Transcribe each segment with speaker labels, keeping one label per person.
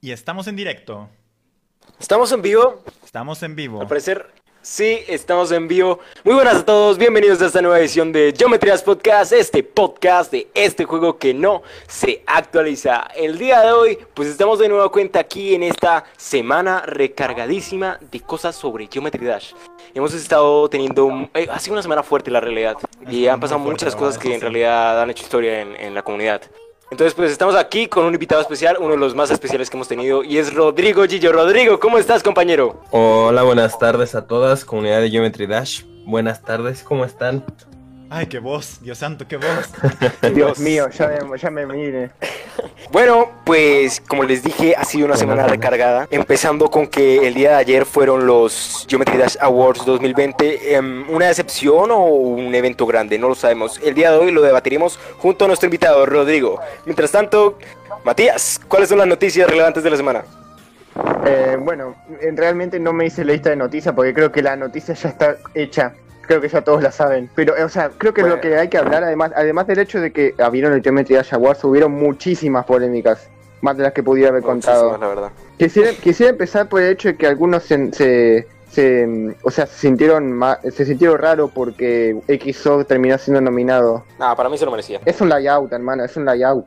Speaker 1: Y estamos en directo.
Speaker 2: ¿Estamos en vivo?
Speaker 1: Estamos en vivo.
Speaker 2: Al parecer, sí, estamos en vivo. Muy buenas a todos, bienvenidos a esta nueva edición de Geometrías Podcast, este podcast de este juego que no se actualiza. El día de hoy, pues estamos de nuevo cuenta aquí en esta semana recargadísima de cosas sobre Geometry Dash. Hemos estado teniendo, un- eh, ha sido una semana fuerte la realidad, y han pasado muchas cosas que en realidad han hecho historia en, en la comunidad. Entonces, pues estamos aquí con un invitado especial, uno de los más especiales que hemos tenido, y es Rodrigo Gillo. Rodrigo, ¿cómo estás, compañero?
Speaker 3: Hola, buenas tardes a todas, comunidad de Geometry Dash. Buenas tardes, ¿cómo están?
Speaker 1: Ay, qué voz, Dios santo, qué voz.
Speaker 4: Dios mío, ya me, ya me mire.
Speaker 2: Bueno, pues como les dije, ha sido una semana recargada, empezando con que el día de ayer fueron los Geometry Dash Awards 2020, em, una decepción o un evento grande, no lo sabemos. El día de hoy lo debatiremos junto a nuestro invitado, Rodrigo. Mientras tanto, Matías, ¿cuáles son las noticias relevantes de la semana?
Speaker 4: Eh, bueno, realmente no me hice la lista de noticias porque creo que la noticia ya está hecha. Creo que ya todos la saben. Pero, eh, o sea, creo que
Speaker 2: Bueno.
Speaker 4: lo que hay que hablar, además además del hecho de que habieron el Geometry Dash Awards, hubieron muchísimas polémicas. Más de las que pudiera haber contado.
Speaker 2: La verdad.
Speaker 4: Quisiera, quisiera empezar por el hecho de que algunos se, se, se, o sea, se sintieron ma- se sintieron raro porque XO terminó siendo nominado.
Speaker 2: Nada, para mí se lo merecía.
Speaker 4: Es un layout, hermano, es un layout.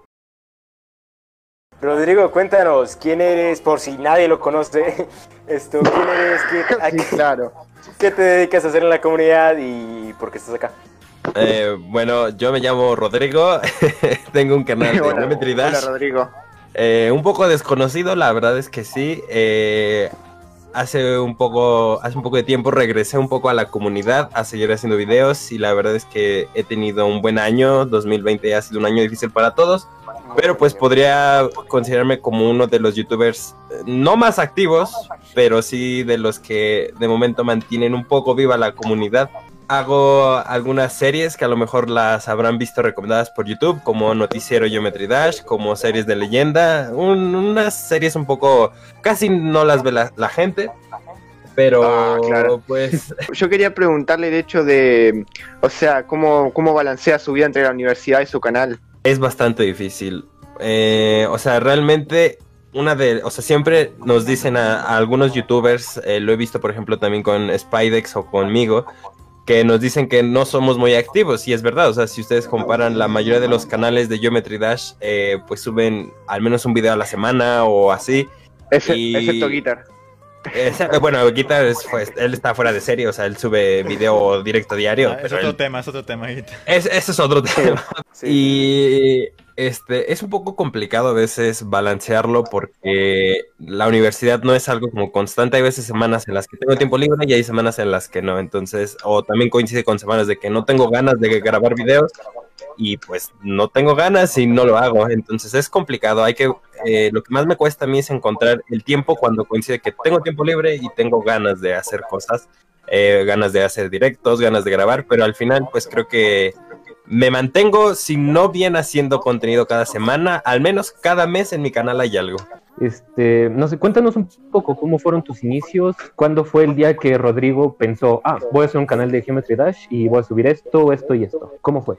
Speaker 2: Rodrigo, cuéntanos, ¿quién eres? Por si nadie lo conoce, esto, ¿quién eres? ¿Qué, a
Speaker 4: Sí,
Speaker 2: qué-
Speaker 4: claro.
Speaker 2: Qué te dedicas a hacer en la comunidad y por qué estás acá?
Speaker 3: Eh, bueno, yo me llamo Rodrigo, tengo un canal de
Speaker 4: Hola, hola, Rodrigo.
Speaker 3: eh, un poco desconocido, la verdad es que sí. eh, hace un poco, hace un poco de tiempo regresé un poco a la comunidad a seguir haciendo videos y la verdad es que he tenido un buen año. 2020 ha sido un año difícil para todos, pero pues podría considerarme como uno de los youtubers eh, no más activos, pero sí de los que de momento mantienen un poco viva la comunidad. Hago algunas series que a lo mejor las habrán visto recomendadas por YouTube, como Noticiero Geometry Dash, como series de leyenda, un- unas series un poco casi no las ve la, la gente, pero
Speaker 4: Ah, claro.
Speaker 3: pues
Speaker 4: Yo quería preguntarle el hecho de, o sea, cómo, cómo balancea su vida entre la universidad y su canal.
Speaker 3: es bastante difícil. Eh, o sea, realmente una de, o sea, siempre nos dicen a, a algunos youtubers, eh, lo he visto por ejemplo también con Spidex o conmigo, que nos dicen que no somos muy activos y es verdad, o sea, si ustedes comparan la mayoría de los canales de Geometry Dash, eh, pues suben al menos un video a la semana o así. Y-
Speaker 4: Excepto Guitar.
Speaker 3: Eh, bueno, Guitar es, pues, él está fuera de serie, o sea, él sube video directo diario.
Speaker 1: Ah, es
Speaker 3: pero
Speaker 1: otro
Speaker 3: él-
Speaker 1: tema, es otro tema. ahorita.
Speaker 3: es- ese es otro tema.
Speaker 2: Sí.
Speaker 3: Y este es un poco complicado a veces balancearlo porque la universidad no es algo como constante. Hay veces semanas en las que tengo tiempo libre y hay semanas en las que no. Entonces, o también coincide con semanas de que no tengo ganas de grabar videos y pues no tengo ganas y no lo hago. Entonces es complicado. Hay que eh, lo que más me cuesta a mí es encontrar el tiempo cuando coincide que tengo tiempo libre y tengo ganas de hacer cosas, eh, ganas de hacer directos, ganas de grabar, pero al final pues creo que me mantengo, si no bien haciendo contenido cada semana, al menos cada mes en mi canal hay algo.
Speaker 5: Este, no sé, cuéntanos un poco cómo fueron tus inicios, cuándo fue el día que Rodrigo pensó, ah, voy a hacer un canal de Geometry Dash y voy a subir esto, esto y esto. ¿Cómo fue?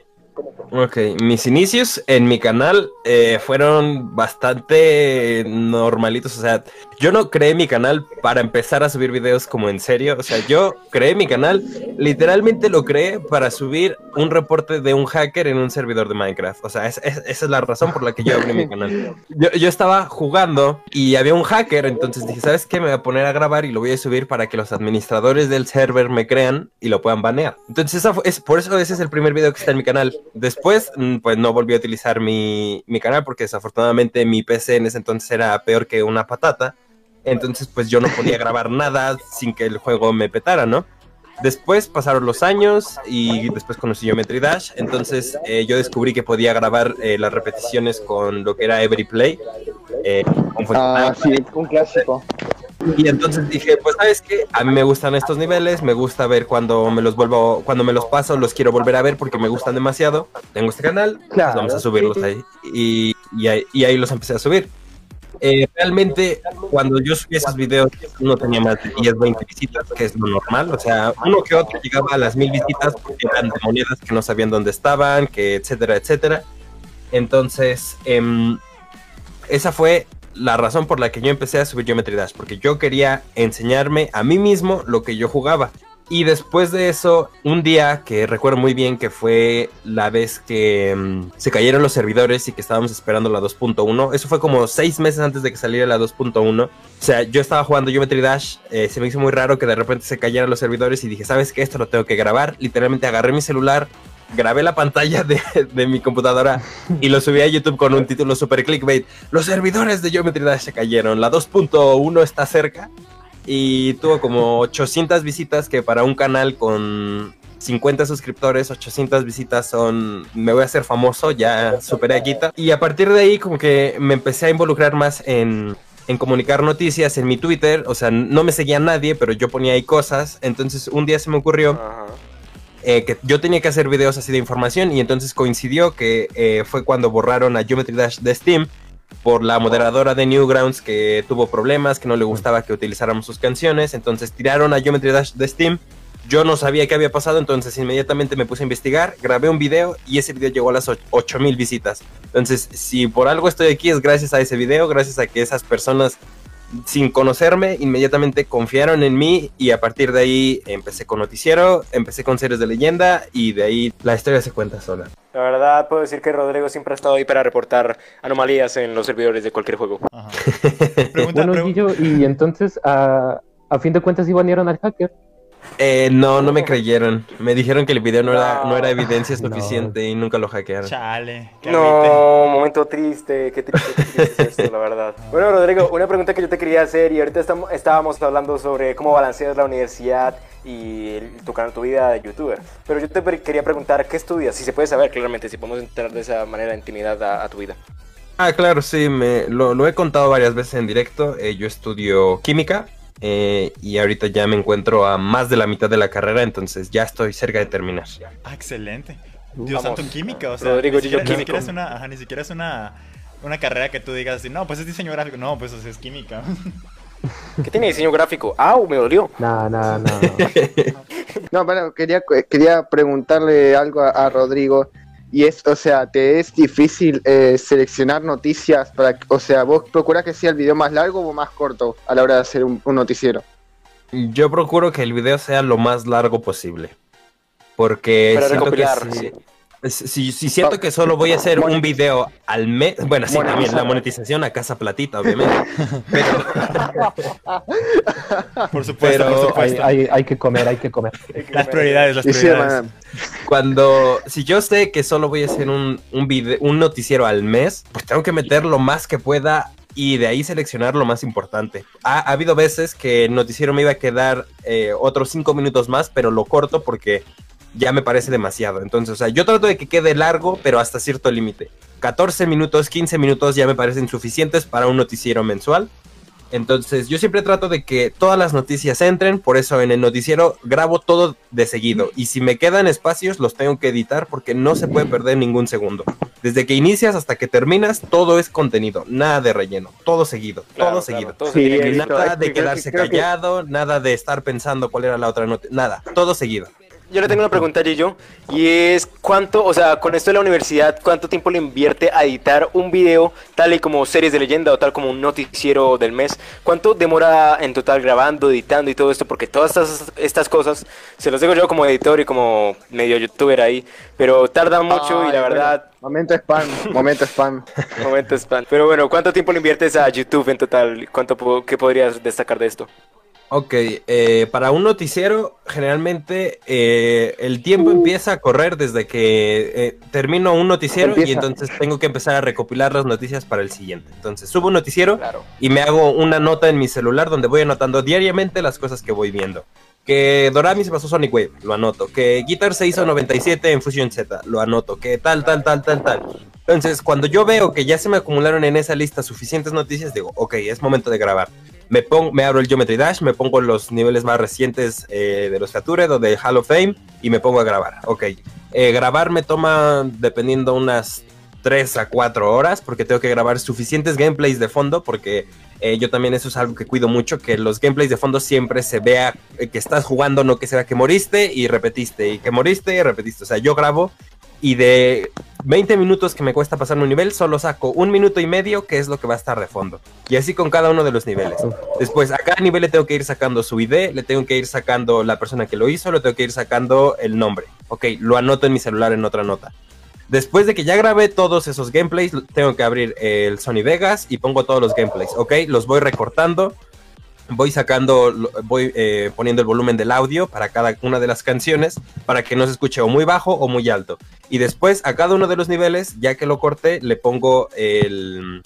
Speaker 3: Ok, mis inicios en mi canal eh, fueron bastante normalitos, o sea, yo no creé mi canal para empezar a subir videos como en serio, o sea, yo creé mi canal, literalmente lo creé para subir un reporte de un hacker en un servidor de Minecraft, o sea, es- es- esa es la razón por la que yo abrí mi canal. Yo, yo estaba jugando y había un hacker, entonces dije, ¿sabes qué? Me voy a poner a grabar y lo voy a subir para que los administradores del server me crean y lo puedan banear. Entonces, esa fue- es, por eso ese es el primer video que está en mi canal. Después, mm, pues no volví a utilizar mi, mi canal porque desafortunadamente mi PC en ese entonces era peor que una patata. Entonces, pues yo no podía grabar nada sin que el juego me petara, ¿no? Después pasaron los años y después conocí Geometry Dash. Entonces eh, yo descubrí que podía grabar eh, las repeticiones con lo que era Everyplay. Eh, funcionaba.
Speaker 4: Ah, sí, un clásico.
Speaker 3: Y entonces dije, pues sabes qué, a mí me gustan estos niveles, me gusta ver cuando me los vuelvo, cuando me los paso, los quiero volver a ver porque me gustan demasiado. Tengo este canal, pues
Speaker 4: Claro,
Speaker 3: vamos a subirlos ahí. Y, y ahí. y ahí los empecé a subir. Eh, realmente, cuando yo subí esos videos, no tenía más de 10, 20 visitas, que es lo normal. O sea, uno que otro llegaba a las mil visitas porque eran de monedas que no sabían dónde estaban, que etcétera, etcétera. Entonces, em, esa fue la razón por la que yo empecé a subir Geometry Dash, porque yo quería enseñarme a mí mismo lo que yo jugaba. Y después de eso, un día que recuerdo muy bien que fue la vez que mm, se cayeron los servidores y que estábamos esperando la 2.1, eso fue como seis meses antes de que saliera la 2.1. O sea, yo estaba jugando Geometry Dash, eh, se me hizo muy raro que de repente se cayeran los servidores y dije, ¿sabes qué? Esto lo tengo que grabar. Literalmente agarré mi celular, grabé la pantalla de, de mi computadora y lo subí a YouTube con un título super clickbait. Los servidores de Geometry Dash se cayeron, la 2.1 está cerca y tuvo como 800 visitas que para un canal con 50 suscriptores, 800 visitas son, me voy a hacer famoso, ya superé a Guita. Y a partir de ahí como que me empecé a involucrar más en, en comunicar noticias en mi Twitter, o sea, no me seguía nadie, pero yo ponía ahí cosas, entonces un día se me ocurrió eh, que yo tenía que hacer videos así de información y entonces coincidió que eh, fue cuando borraron a Geometry Dash de Steam por la moderadora de Newgrounds que tuvo problemas, que no le gustaba que utilizáramos sus canciones, entonces tiraron a Geometry Dash de Steam. Yo no sabía qué había pasado, entonces inmediatamente me puse a investigar, grabé un video y ese video llegó a las och- 8000 visitas. Entonces, si por algo estoy aquí es gracias a ese video, gracias a que esas personas sin conocerme, inmediatamente confiaron en mí y a partir de ahí empecé con noticiero, empecé con series de leyenda y de ahí la historia se cuenta sola.
Speaker 2: La verdad, puedo decir que Rodrigo siempre ha estado ahí para reportar anomalías en los servidores de cualquier juego.
Speaker 1: Ajá. Pregunta,
Speaker 5: Bueno, Guillo, y entonces, a, a fin de cuentas, iban al hacker.
Speaker 3: Eh, no, no me creyeron. Me dijeron que el video no era,
Speaker 2: No.
Speaker 3: era evidencia
Speaker 5: No.
Speaker 3: suficiente y nunca lo hackearon.
Speaker 1: Chale.
Speaker 2: No, momento triste, qué triste, qué triste es esto, la verdad. Bueno, Rodrigo, una pregunta que yo te quería hacer y ahorita estamos, estábamos hablando sobre cómo balanceas la universidad y el- tu, canal- tu vida de youtuber. Pero yo te quería preguntar, ¿qué estudias? Si se puede saber, claramente, si podemos entrar de esa manera de intimidad a, a tu vida.
Speaker 3: Ah, claro, sí, me, lo, lo he contado varias veces en directo. Eh, yo estudio química eh, y ahorita ya me encuentro a más de la mitad de la carrera, entonces ya estoy cerca de terminar.
Speaker 1: Ah, excelente. Dios
Speaker 2: Vamos.
Speaker 1: santo en química, o sea,
Speaker 2: Rodrigo,
Speaker 1: ni, siquiera, ni siquiera es una, ajá, ni siquiera es una, una carrera que tú digas así, no, pues es diseño gráfico, no, pues o sea, es química.
Speaker 2: ¿Qué tiene diseño gráfico? ¡Au! Me dolió.
Speaker 5: No, no, no.
Speaker 4: No, bueno, quería, quería preguntarle algo a, a Rodrigo. Y es, o sea, ¿te es difícil eh, seleccionar noticias para, o sea, vos procurás que sea el video más largo o más corto a la hora de hacer un, un noticiero?
Speaker 3: Yo procuro que el video sea lo más largo posible. Porque
Speaker 2: Para
Speaker 3: que
Speaker 2: recopilar,
Speaker 3: si,
Speaker 2: sí.
Speaker 3: Si- si siento que solo voy a hacer un video al mes, bueno, sí, también la monetización a casa platita, obviamente. Pero,
Speaker 1: Por supuesto,
Speaker 3: Pero
Speaker 1: por
Speaker 5: hay,
Speaker 1: supuesto.
Speaker 5: hay, hay que comer, hay que comer.
Speaker 1: Las prioridades, las prioridades.
Speaker 3: Cuando, si yo sé que solo voy a hacer un, un, vide- un noticiero al mes, pues tengo que meter lo más que pueda y de ahí seleccionar lo más importante. Ha, ha habido veces que el noticiero me iba a quedar eh, otros cinco minutos más, pero lo corto porque ya me parece demasiado. Entonces, o sea, yo trato de que quede largo, pero hasta cierto límite. 14 minutos, 15 minutos ya me parecen suficientes para un noticiero mensual. Entonces, yo siempre trato de que todas las noticias entren, por eso en el noticiero grabo todo de seguido. Y si me quedan espacios, los tengo que editar porque no se puede perder ningún segundo. Desde que inicias hasta que terminas, todo es contenido, nada de relleno, todo seguido,
Speaker 2: Claro,
Speaker 3: todo
Speaker 2: claro,
Speaker 3: seguido.
Speaker 2: todo se
Speaker 4: Sí,
Speaker 2: tiene que
Speaker 4: he
Speaker 2: ir.
Speaker 4: visto.
Speaker 3: Nada de quedarse
Speaker 4: que-
Speaker 3: callado, nada de estar pensando cuál era la otra nota, nada, todo seguido.
Speaker 2: Yo le tengo una pregunta, Gillo, y es cuánto, o sea, con esto de la universidad, ¿cuánto tiempo le invierte a editar un video tal y como series de leyenda o tal como un noticiero del mes? ¿Cuánto demora en total grabando, editando y todo esto? Porque todas estas, estas cosas, se los digo yo como editor y como medio youtuber ahí, pero tarda mucho y la
Speaker 4: bueno,
Speaker 2: verdad,
Speaker 4: momento spam, momento spam.
Speaker 2: momento spam. Pero bueno, ¿cuánto tiempo le inviertes a YouTube en total? ¿Cuánto po- qué podrías destacar de esto?
Speaker 3: Ok, eh, para un noticiero, generalmente eh, el tiempo empieza a correr desde que eh, termino un noticiero y
Speaker 4: Empieza.
Speaker 3: entonces tengo que empezar a recopilar las noticias para el siguiente. Entonces subo un noticiero
Speaker 2: Claro.
Speaker 3: y me hago una nota en mi celular donde voy anotando diariamente las cosas que voy viendo. Que Dorami se pasó Sonic Wave, lo anoto. Que Guitar se hizo 97 en Fusion Z, lo anoto. Que tal, tal, tal, tal, tal. Entonces, cuando yo veo que ya se me acumularon en esa lista suficientes noticias, digo, ok, es momento de grabar. Me, pongo, me abro el Geometry Dash, me pongo los niveles más recientes eh, de los Featured o de Hall of Fame y me pongo a grabar. Ok, Eh, grabar me toma, dependiendo, unas 3 a 4 horas porque tengo que grabar suficientes gameplays de fondo porque eh, yo también eso es algo que cuido mucho, que los gameplays de fondo siempre se vea que estás jugando, no que sea que moriste y repetiste y que moriste y repetiste. O sea, yo grabo y de 20 minutos que me cuesta pasarme un nivel, solo saco un minuto y medio, que es lo que va a estar de fondo. Y así con cada uno de los niveles. Después, a cada nivel le tengo que ir sacando su ID, le tengo que ir sacando la persona que lo hizo, le tengo que ir sacando el nombre. Ok, lo anoto en mi celular en otra nota. Después de que ya grabé todos esos gameplays, tengo que abrir el Sony Vegas y pongo todos los gameplays. Ok, los voy recortando voy sacando, voy eh, poniendo el volumen del audio para cada una de las canciones para que no se escuche o muy bajo o muy alto. Y después a cada uno de los niveles, ya que lo corté, le pongo el,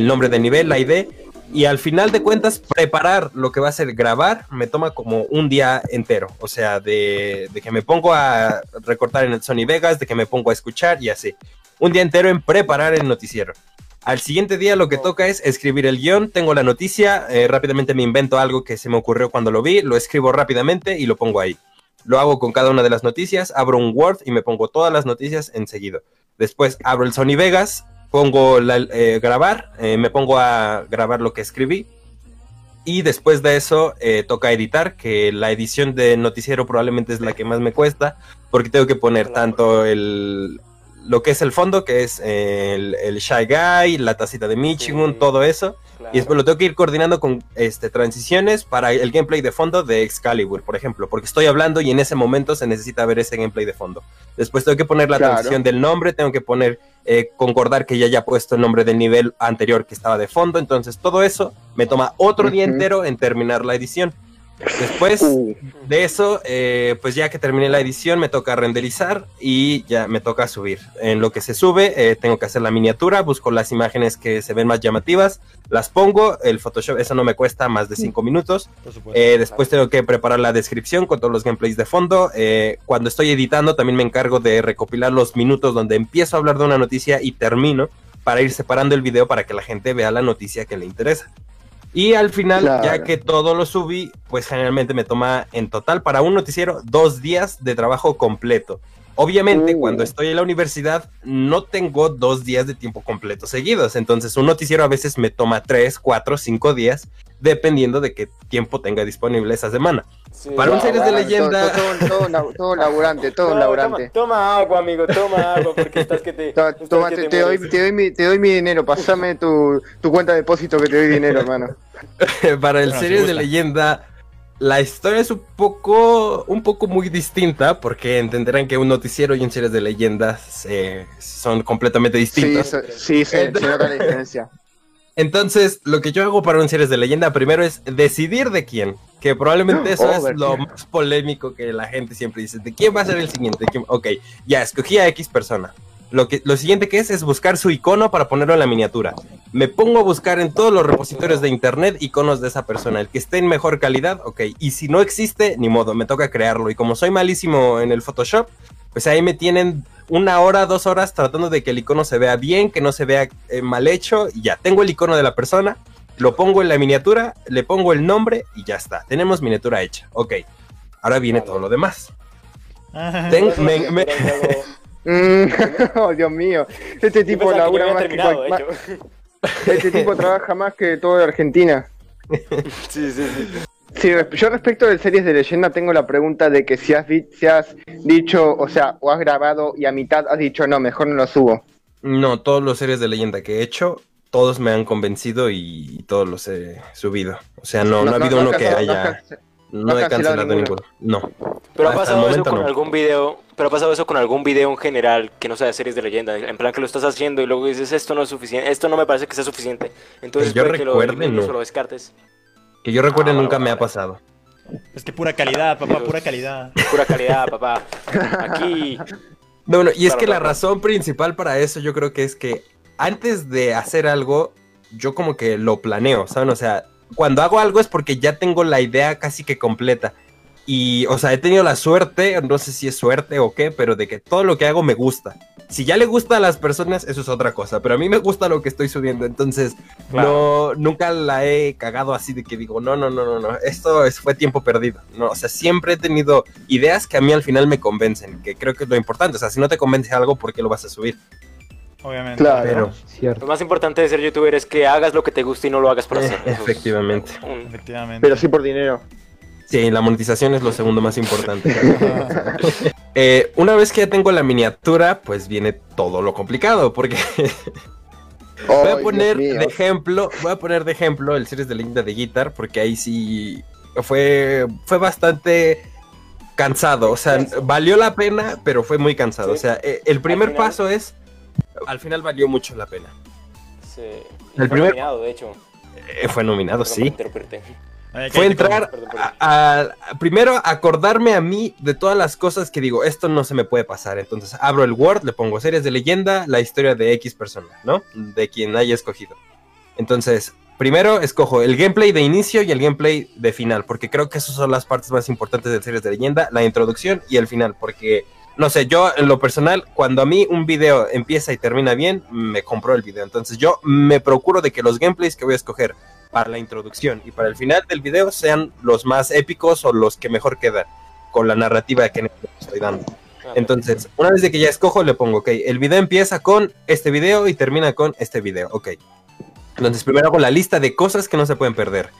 Speaker 3: nombre del nivel, la ID. Y al final de cuentas, preparar lo que va a ser grabar me toma como un día entero. O sea, de que me pongo a recortar en el Sony Vegas, de que me pongo a escuchar y así. Un día entero en preparar el noticiero. Al siguiente día lo que toca es escribir el guion, tengo la noticia, eh, rápidamente me invento algo que se me ocurrió cuando lo vi, lo escribo rápidamente y lo pongo ahí. Lo hago con cada una de las noticias, abro un Word y me pongo todas las noticias enseguida. Después abro el Sony Vegas, pongo la, eh, grabar, eh, me pongo a grabar lo que escribí. Y después de eso toca editar, que la edición de noticiero probablemente es la que más me cuesta, porque tengo que poner tanto el, lo que es el fondo, que es el, el Shy Guy, la tacita de Michigan,
Speaker 2: Sí.
Speaker 3: todo eso.
Speaker 2: Claro.
Speaker 3: Y después lo tengo que ir coordinando con este, transiciones para el gameplay de fondo de Excalibur, por ejemplo, porque estoy hablando y en ese momento se necesita ver ese gameplay de fondo. Después tengo que poner la
Speaker 4: Claro.
Speaker 3: transición del nombre, tengo que poner, eh, concordar que ya haya puesto el nombre del nivel anterior que estaba de fondo. Entonces todo eso me toma otro día entero en terminar la edición. Después
Speaker 4: Uh,
Speaker 3: de eso, eh, pues ya que terminé la edición, me toca renderizar y ya me toca subir. En lo que se sube, eh, tengo que hacer la miniatura, busco las imágenes que se ven más llamativas, las pongo, el Photoshop, eso no me cuesta más de 5 minutos. Eh, después tengo que preparar la descripción con todos los gameplays de fondo. Eh, cuando estoy editando, también me encargo de recopilar los minutos donde empiezo a hablar de una noticia y termino para ir separando el video para que la gente vea la noticia que le interesa. Y al final,
Speaker 4: Claro.
Speaker 3: ya que todo lo subí, pues generalmente me toma en total para un noticiero dos días de trabajo completo. Obviamente,
Speaker 4: Uh.
Speaker 3: cuando estoy en la universidad, no tengo dos días de tiempo completo seguidos. Entonces, un noticiero a veces me toma tres, cuatro, cinco días, dependiendo de qué tiempo tenga disponible esa semana.
Speaker 2: Sí.
Speaker 3: Para un series de leyenda-
Speaker 4: Todo, todo, todo, todo, laburante, todo
Speaker 2: No,
Speaker 4: laburante.
Speaker 2: Toma, toma agua, amigo, toma agua, porque estás que te.
Speaker 4: To-
Speaker 2: estás
Speaker 4: Toma,
Speaker 2: que
Speaker 4: te, doy,
Speaker 2: mueres.
Speaker 4: te, doy mi, te doy mi dinero, pasame tu, tu cuenta de depósito que te doy dinero, hermano.
Speaker 3: Para el series
Speaker 1: si
Speaker 3: de leyenda, la historia es un poco, un poco muy distinta, porque entenderán que un noticiero y un series de leyendas eh, son completamente
Speaker 4: Sí,
Speaker 3: distintos.
Speaker 4: eso- sí, se, se nota la diferencia.
Speaker 3: Entonces, lo que yo hago para un series de leyenda primero es decidir de quién. Que probablemente eso es lo más polémico que la gente siempre dice. ¿De quién va a ser el siguiente? Ok, ya escogí a X persona. Lo, que, lo siguiente que es es buscar su icono para ponerlo en la miniatura. Me pongo a buscar en todos los repositorios de internet iconos de esa persona. El que esté en mejor calidad, ok. Y si no existe, ni modo, me toca crearlo. Y como soy malísimo en el Photoshop, pues ahí me tienen una hora, dos horas tratando de que el icono se vea bien, que no se vea eh, mal hecho. Y ya, tengo el icono de la persona, lo pongo en la miniatura, le pongo el nombre y ya está. Tenemos miniatura hecha. Ok. Ahora viene todo lo demás.
Speaker 1: Ah,
Speaker 3: Ten- me-
Speaker 4: oh, Dios mío. Este tipo labura más que más-. Este tipo trabaja más que todo de Argentina.
Speaker 2: Sí, sí, sí.
Speaker 4: Sí, yo respecto de series de leyenda tengo la pregunta de que si has, vi- si has dicho, o sea, o has grabado y a mitad has dicho, no, mejor no lo subo.
Speaker 3: No, todos los series de leyenda que he hecho, todos me han convencido y todos los he subido. O sea, no, no, ha habido uno que haya... No, he
Speaker 4: cancelado
Speaker 3: cancelado ninguno.
Speaker 4: ninguno.
Speaker 3: No.
Speaker 2: Pero ha pasado eso con
Speaker 3: no.
Speaker 2: algún video, pero ha pasado eso con algún video en general que no sea de series de leyenda, en plan que lo estás haciendo y luego dices esto no es suficiente, esto no me parece que sea suficiente. Entonces
Speaker 3: yo
Speaker 2: puede que lo
Speaker 3: no.
Speaker 2: lo descartes.
Speaker 3: Que yo recuerde
Speaker 2: Ah, bueno,
Speaker 3: nunca me ha pasado.
Speaker 1: Es que pura calidad, papá, pura calidad.
Speaker 2: Pura calidad, papá. Aquí
Speaker 3: No, no, y es
Speaker 2: Claro,
Speaker 3: que la
Speaker 2: claro.
Speaker 3: razón principal para eso yo creo que es que antes de hacer algo, yo como que lo planeo, ¿saben? O sea, cuando hago algo es porque ya tengo la idea casi que completa. Y, o sea, he tenido la suerte, no sé si es suerte o qué, pero de que todo lo que hago me gusta. Si ya le gusta a las personas, eso es otra cosa, pero a mí me gusta lo que estoy subiendo, entonces no, nunca la he cagado así de que digo, no, no, no, no, no, esto es- fue tiempo perdido. No, o sea, siempre he tenido ideas que a mí al final me convencen, que creo que es lo importante. O sea, si no te convence algo, ¿por qué lo vas a subir?
Speaker 1: Obviamente.
Speaker 4: Claro.
Speaker 3: Pero,
Speaker 5: Cierto.
Speaker 2: lo más importante de ser youtuber es que hagas lo que te guste y no lo hagas por
Speaker 3: Eh,
Speaker 2: hacer. Es
Speaker 3: efectivamente.
Speaker 2: un-
Speaker 1: Efectivamente.
Speaker 4: Pero sí por dinero.
Speaker 3: Sí, la monetización es lo segundo más importante. Eh, una vez que ya tengo la miniatura, pues viene todo lo complicado, porque voy a poner de ejemplo, voy a poner de ejemplo el series de leyenda de Guitar, porque ahí sí fue, fue bastante cansado, o sea, valió la pena, pero fue muy cansado.
Speaker 2: Sí.
Speaker 3: O sea, eh, el primer
Speaker 2: final-
Speaker 3: paso es, al final valió mucho la pena.
Speaker 2: Sí.
Speaker 3: El
Speaker 2: Fue
Speaker 3: primer-
Speaker 2: nominado, de hecho.
Speaker 3: Eh, fue nominado,
Speaker 2: por
Speaker 3: sí.
Speaker 1: Ay,
Speaker 3: Fue entrar
Speaker 2: perdón, perdón.
Speaker 3: a, a- primero acordarme a mí de todas las cosas que digo, esto no se me puede pasar. Entonces abro el Word, le pongo series de leyenda, la historia de X persona, ¿no? De quien haya escogido. Entonces, primero escojo el gameplay de inicio y el gameplay de final, porque creo que esas son las partes más importantes de series de leyenda, la introducción y el final, porque, no sé, yo en lo personal, cuando a mí un video empieza y termina bien, me compro el video. Entonces yo me procuro de que los gameplays que voy a escoger para la introducción y para el final del video sean los más épicos o los que mejor quedan con la narrativa que estoy dando. Entonces, una vez de que ya escojo, le pongo, ok, el video empieza con este video y termina con este video, ok. Entonces, primero hago la lista de cosas que no se pueden perder.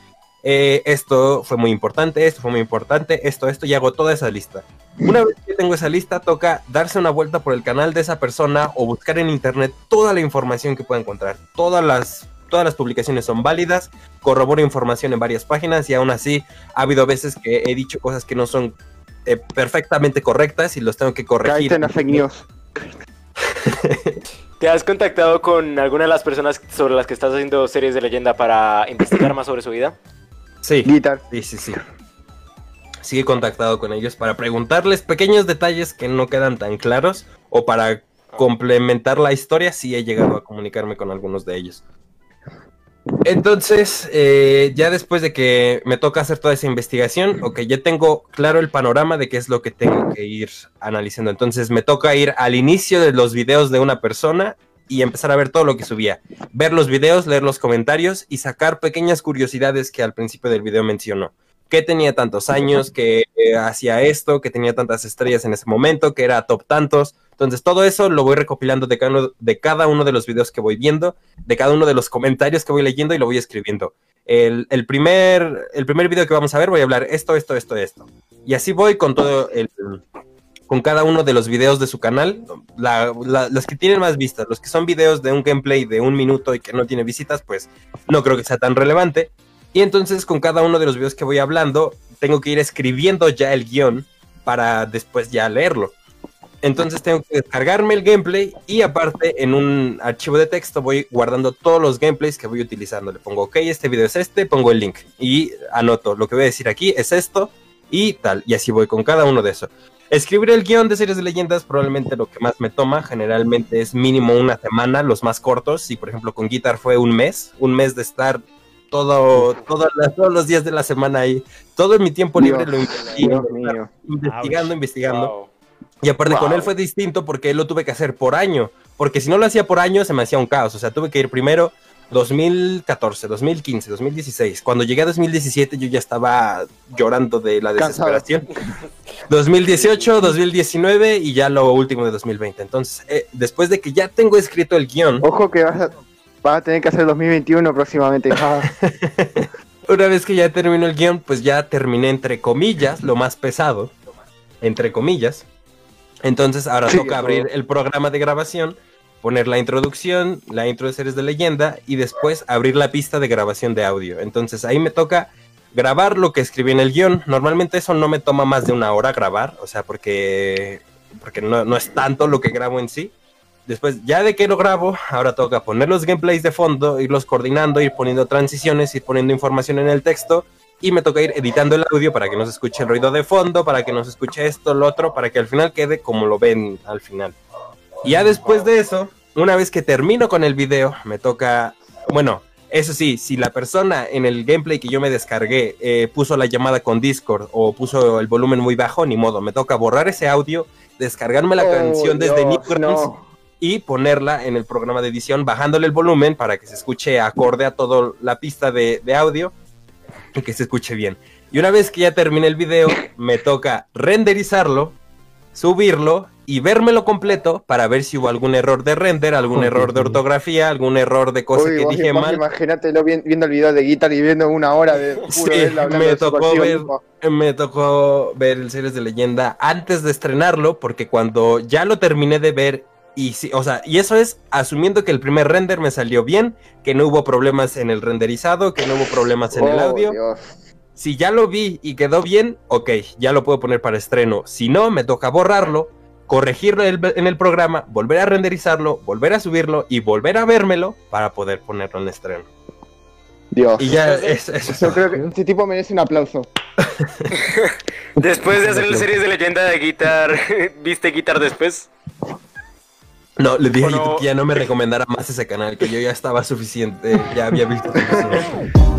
Speaker 3: Eh, esto fue muy importante, esto fue muy importante, esto, esto, y hago toda esa lista. Una vez que tengo esa lista, toca darse una vuelta por el canal de esa persona o buscar en internet toda la información que pueda encontrar. Todas las, todas las publicaciones son válidas, corroboro información en varias páginas y aún así ha habido veces que he dicho cosas que no son eh, perfectamente correctas y los tengo que corregir.
Speaker 4: Caíste en las fake news.
Speaker 2: ¿Te has contactado con alguna de las personas sobre las que estás haciendo series de leyenda para investigar más sobre su vida?
Speaker 3: Sí,
Speaker 4: Guitar.
Speaker 3: sí, sí, sí. Sí he contactado con ellos para preguntarles pequeños detalles que no quedan tan claros o para complementar la historia, sí he llegado a comunicarme con algunos de ellos. Entonces, eh, ya después de que me toca hacer toda esa investigación, ok, ya tengo claro el panorama de qué es lo que tengo que ir analizando. Entonces, me toca ir al inicio de los videos de una persona y empezar a ver todo lo que subía. Ver los videos, leer los comentarios y sacar pequeñas curiosidades que al principio del video mencionó. Que tenía tantos años, que eh, hacía esto, que tenía tantas estrellas en ese momento, que era top tantos. Entonces, todo eso lo voy recopilando de cada, uno, de los videos que voy viendo, de cada uno de los comentarios que voy leyendo y lo voy escribiendo. El, primer, el primer video que vamos a ver voy a hablar esto, esto, esto, esto. Y así voy con todo el, con cada uno de los videos de su canal, la, los que tienen más vistas, los que son videos de un gameplay de un minuto y que no tiene visitas, pues no creo que sea tan relevante. Y entonces con cada uno de los videos que voy hablando, tengo que ir escribiendo ya el guion para después ya leerlo. Entonces tengo que descargarme el gameplay y aparte en un archivo de texto voy guardando todos los gameplays que voy utilizando. Le pongo, ok, este video es este, pongo el link y anoto, lo que voy a decir aquí es esto y tal. Y así voy con cada uno de eso. Escribir el guion de series de leyendas probablemente lo que más me toma, generalmente es mínimo una semana, los más cortos. Si por ejemplo con Guitar fue un mes, un mes de estar todo, todo la- todos los días de la semana ahí, todo mi tiempo libre
Speaker 4: Dios,
Speaker 3: lo invertí investigando,
Speaker 1: Ouch.
Speaker 3: investigando.
Speaker 2: Wow.
Speaker 3: Y aparte con él fue distinto porque él lo tuve que hacer por año, porque si no lo hacía por año se me hacía un caos, o sea, tuve que ir primero 2014, 2015, 2016. Cuando llegué a 2017 yo ya estaba llorando de la desesperación. 2018, 2019 y ya lo último de 2020. Entonces, eh, después de que ya tengo escrito el guion,
Speaker 4: Ojo que vas a, vas a tener que hacer 2021 próximamente. Ah,
Speaker 3: una vez que ya terminó el guion, pues ya terminé entre comillas, lo más pesado, entre comillas. Entonces ahora
Speaker 4: Sí,
Speaker 3: toca abrir el programa de grabación, poner la introducción, la intro de series de leyenda y después abrir la pista de grabación de audio. Entonces ahí me toca grabar lo que escribí en el guion. Normalmente eso no me toma más de una hora grabar, o sea, porque, porque no, no es tanto lo que grabo en sí. Después, ya de que lo grabo, ahora toca poner los gameplays de fondo, irlos coordinando, ir poniendo transiciones, ir poniendo información en el texto. Y me toca ir editando el audio para que no se escuche el ruido de fondo, para que no se escuche esto, lo otro, para que al final quede como lo ven al final. Y ya después de eso, una vez que termino con el video, me toca, bueno, eso sí, si la persona en el gameplay que yo me descargué eh, puso la llamada con Discord o puso el volumen muy bajo, ni modo, me toca borrar ese audio, descargarme la
Speaker 4: Oh,
Speaker 3: canción desde
Speaker 4: Dios,
Speaker 3: Newgrounds
Speaker 4: no.
Speaker 3: y ponerla en el programa de edición, bajándole el volumen para que se escuche acorde a toda la pista de, de audio que se escuche bien. Y una vez que ya termine el video, me toca renderizarlo, subirlo y vérmelo completo para ver si hubo algún error de render, algún error de ortografía, algún error de cosa
Speaker 4: Uy,
Speaker 3: que dije mal.
Speaker 4: Imagínatelo vi- viendo el video de Guitar y viendo una hora de puro
Speaker 3: Sí, me tocó ver-
Speaker 4: mismo.
Speaker 3: Me tocó ver el series de leyenda antes de estrenarlo, porque cuando ya lo terminé de ver, y sí, o sea, y eso es asumiendo que el primer render me salió bien, que no hubo problemas en el renderizado, que no hubo problemas en el
Speaker 4: Oh,
Speaker 3: audio.
Speaker 4: Dios.
Speaker 3: Si ya lo vi y quedó bien, ok, ya lo puedo poner para estreno. Si no, me toca borrarlo, corregirlo en el, en el programa, volver a renderizarlo, volver a subirlo y volver a vérmelo para poder ponerlo en estreno.
Speaker 4: Dios.
Speaker 3: Y ya, es, eso es
Speaker 4: Yo creo que este tipo merece un aplauso.
Speaker 2: Después de hacer la serie de leyenda de Guitar, ¿viste Guitar después?
Speaker 3: No, le dije a YouTube que ya no me recomendara más ese canal, que yo ya estaba suficiente, ya había visto suficiente.